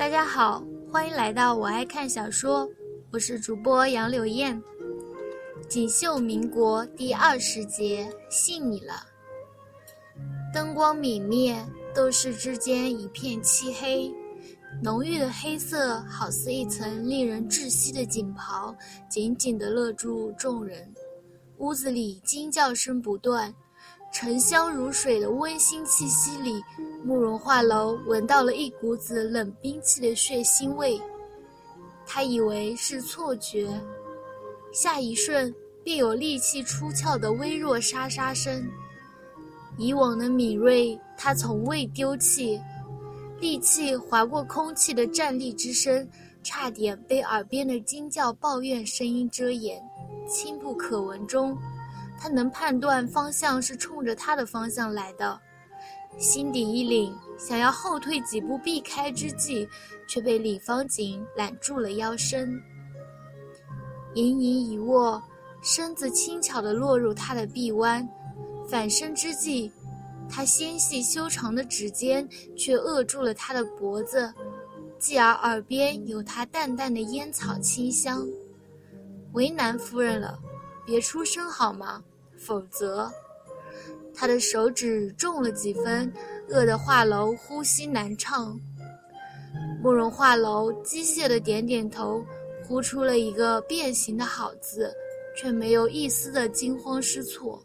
大家好，欢迎来到我爱看小说，我是主播杨柳燕。锦绣民国第二十节，信你了。灯光泯灭，斗室之间一片漆黑，浓郁的黑色好似一层令人窒息的锦袍，紧紧地勒住众人。屋子里惊叫声不断。沉香如水的温馨气息里，慕容画楼闻到了一股子冷兵器的血腥味。他以为是错觉，下一瞬便有利器出鞘的微弱沙沙声。以往的敏锐，他从未丢弃。利器划过空气的站立之声，差点被耳边的惊叫抱怨声音遮掩，轻不可闻中。他能判断方向是冲着他的方向来的，心底一凛，想要后退几步避开之际，却被李方景揽住了腰身。盈盈一握，身子轻巧地落入他的臂弯，反身之际，他纤细修长的指尖却扼住了他的脖子，继而耳边有他淡淡的烟草清香。为难夫人了，别出声好吗？否则，他的手指重了几分，饿得画楼呼吸难畅。慕容画楼机械的点点头，呼出了一个变形的好字，却没有一丝的惊慌失措。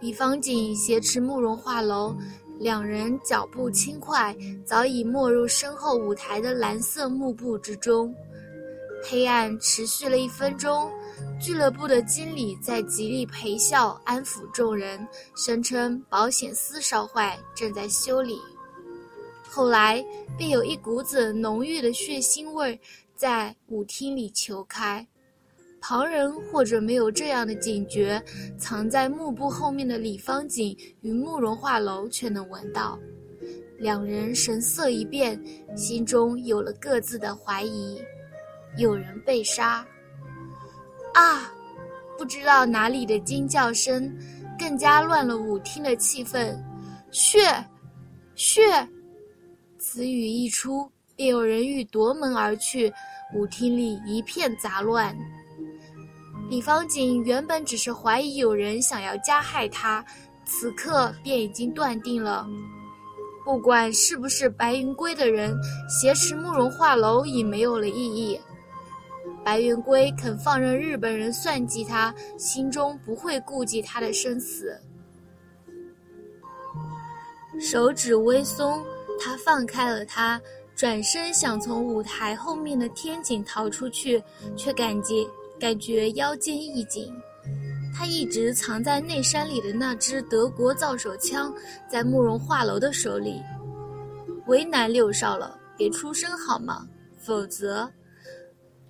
李方锦挟持慕容画楼，两人脚步轻快，早已没入身后舞台的蓝色幕布之中。黑暗持续了一分钟。俱乐部的经理在极力陪笑安抚众人，声称保险丝烧坏，正在修理。后来便有一股子浓郁的血腥味在舞厅里球开，旁人或者没有这样的警觉，藏在幕布后面的李方锦与慕容画楼却能闻到。两人神色一变，心中有了各自的怀疑：有人被杀。啊！不知道哪里的惊叫声，更加乱了舞厅的气氛。血，血！此语一出，便有人欲夺门而去，舞厅里一片杂乱。李方景原本只是怀疑有人想要加害他，此刻便已经断定了，不管是不是白云归的人挟持慕容画楼，已没有了意义。白云归肯放任日本人算计他，心中不会顾及他的生死。手指微松，他放开了他，转身想从舞台后面的天井逃出去，却感觉感觉腰间一紧。他一直藏在内山里的那支德国造手枪，在慕容画楼的手里。为难六少了，别出声好吗？否则。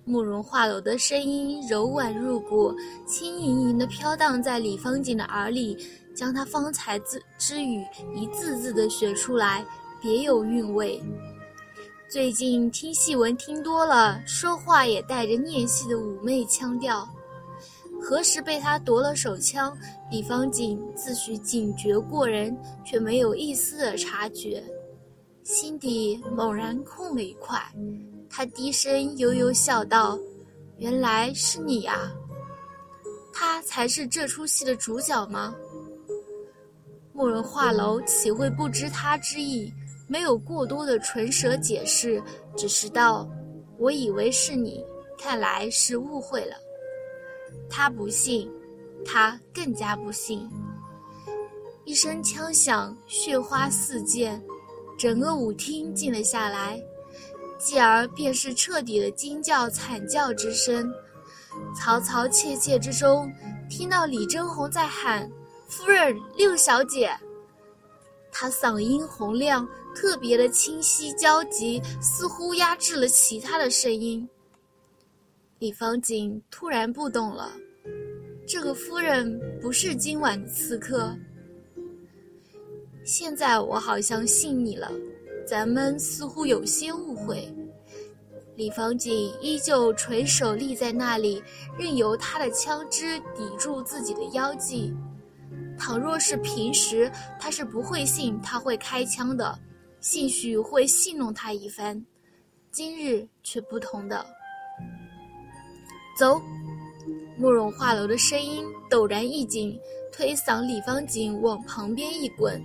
慕容画楼的声音柔婉入骨，轻盈盈地飘荡在李方锦的耳里，将他方才字之语一字字地学出来，别有韵味。最近听戏文听多了，说话也带着念戏的妩媚腔调。何时被他夺了手枪？李方锦自诩警觉过人，却没有一丝的察觉，心底猛然空了一块。他低声悠悠笑道：“原来是你呀，他才是这出戏的主角吗？”慕容画楼岂会不知他之意？没有过多的唇舌解释，只是道：“我以为是你，看来是误会了。”他不信，他更加不信。一声枪响，血花四溅，整个舞厅静了下来。继而便是彻底的惊叫惨叫之声，嘈嘈切切之中，听到李真红在喊：“夫人，六小姐。”她嗓音洪亮，特别的清晰焦急，似乎压制了其他的声音。李方锦突然不懂了，这个夫人不是今晚的刺客。现在我好像信你了。咱们似乎有些误会。李方锦依旧垂手立在那里，任由他的枪支抵住自己的腰际。倘若是平时，他是不会信他会开枪的。兴许会戏弄他一番。今日却不同的。走，慕容画楼的声音陡然一紧，推搡李方景往旁边一滚，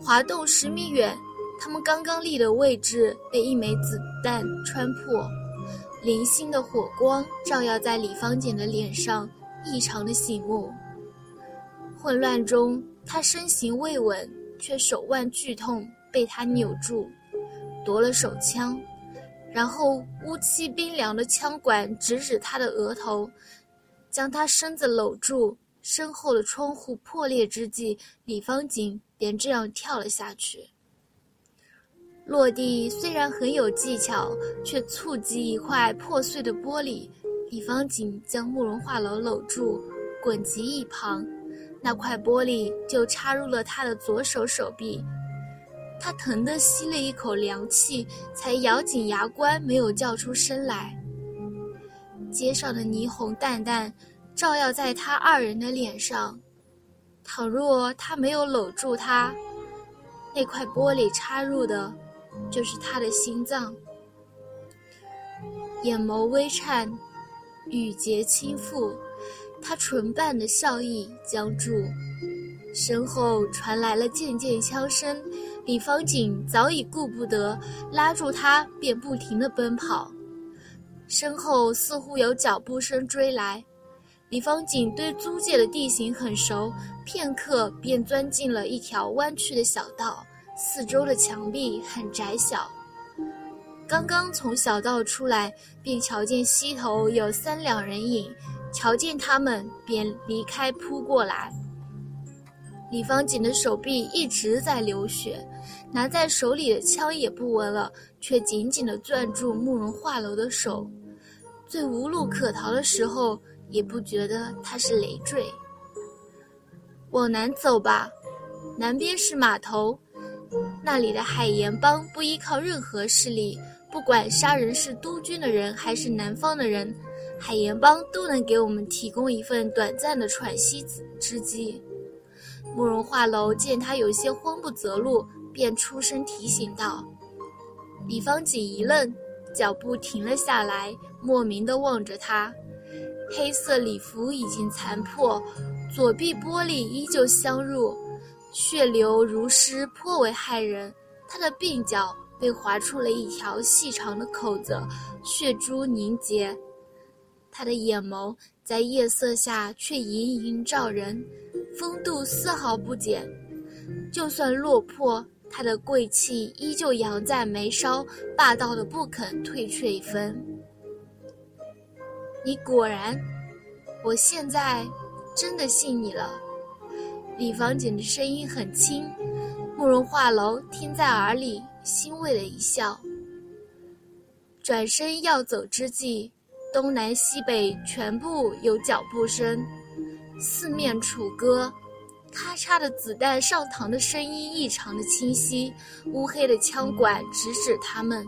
滑动十米远。他们刚刚立的位置被一枚子弹穿破，零星的火光照耀在李方景的脸上，异常的醒目。混乱中，他身形未稳，却手腕剧痛，被他扭住，夺了手枪，然后乌漆冰凉的枪管直指他的额头，将他身子搂住。身后的窗户破裂之际，李方景便这样跳了下去。落地虽然很有技巧，却触及一块破碎的玻璃。李方景将慕容画楼搂住，滚及一旁，那块玻璃就插入了他的左手手臂。他疼得吸了一口凉气，才咬紧牙关，没有叫出声来。街上的霓虹淡淡，照耀在他二人的脸上。倘若他没有搂住他，那块玻璃插入的。就是他的心脏，眼眸微颤，语节轻覆，他唇瓣的笑意僵住。身后传来了渐渐枪声，李方景早已顾不得，拉住他便不停地奔跑。身后似乎有脚步声追来，李方景对租界的地形很熟，片刻便钻进了一条弯曲的小道。四周的墙壁很窄小，刚刚从小道出来，便瞧见西头有三两人影，瞧见他们便离开扑过来。李方景的手臂一直在流血，拿在手里的枪也不稳了，却紧紧地攥住慕容画楼的手。最无路可逃的时候，也不觉得他是累赘。往南走吧，南边是码头。那里的海盐帮不依靠任何势力，不管杀人是督军的人还是南方的人，海盐帮都能给我们提供一份短暂的喘息之机。慕容画楼见他有些慌不择路，便出声提醒道：“李方锦一愣，脚步停了下来，莫名地望着他。黑色礼服已经残破，左臂玻璃依旧镶入。”血流如湿，颇为骇人。他的鬓角被划出了一条细长的口子，血珠凝结。他的眼眸在夜色下却盈盈照人，风度丝毫不减。就算落魄，他的贵气依旧扬在眉梢，霸道的不肯退却一分。你果然，我现在真的信你了。李方景的声音很轻，慕容画楼听在耳里，欣慰的一笑。转身要走之际，东南西北全部有脚步声，四面楚歌，咔嚓的子弹上膛的声音异常的清晰，乌黑的枪管直指他们。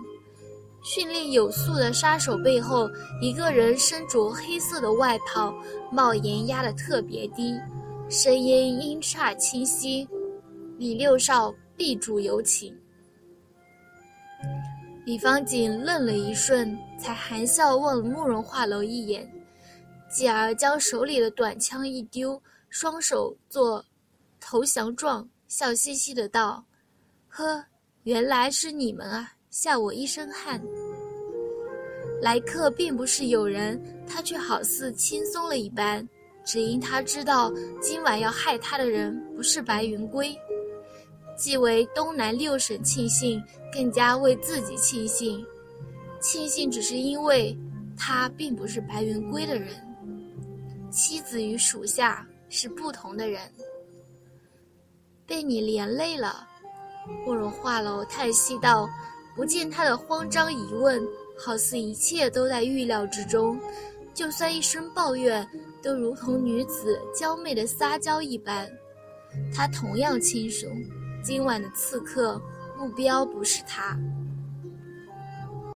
训练有素的杀手背后，一个人身着黑色的外袍，帽檐压得特别低。声音音差清晰，李六少必主有请。李方景愣了一瞬，才含笑望了慕容画楼一眼，继而将手里的短枪一丢，双手做投降状，笑嘻嘻的道：“呵，原来是你们啊，吓我一身汗。”来客并不是友人，他却好似轻松了一般。只因他知道今晚要害他的人不是白云归，既为东南六省庆幸，更加为自己庆幸。庆幸只是因为他并不是白云归的人，妻子与属下是不同的人。被你连累了，慕容画楼叹息道，不见他的慌张疑问，好似一切都在预料之中，就算一声抱怨。都如同女子娇媚的撒娇一般，他同样轻松。今晚的刺客目标不是他。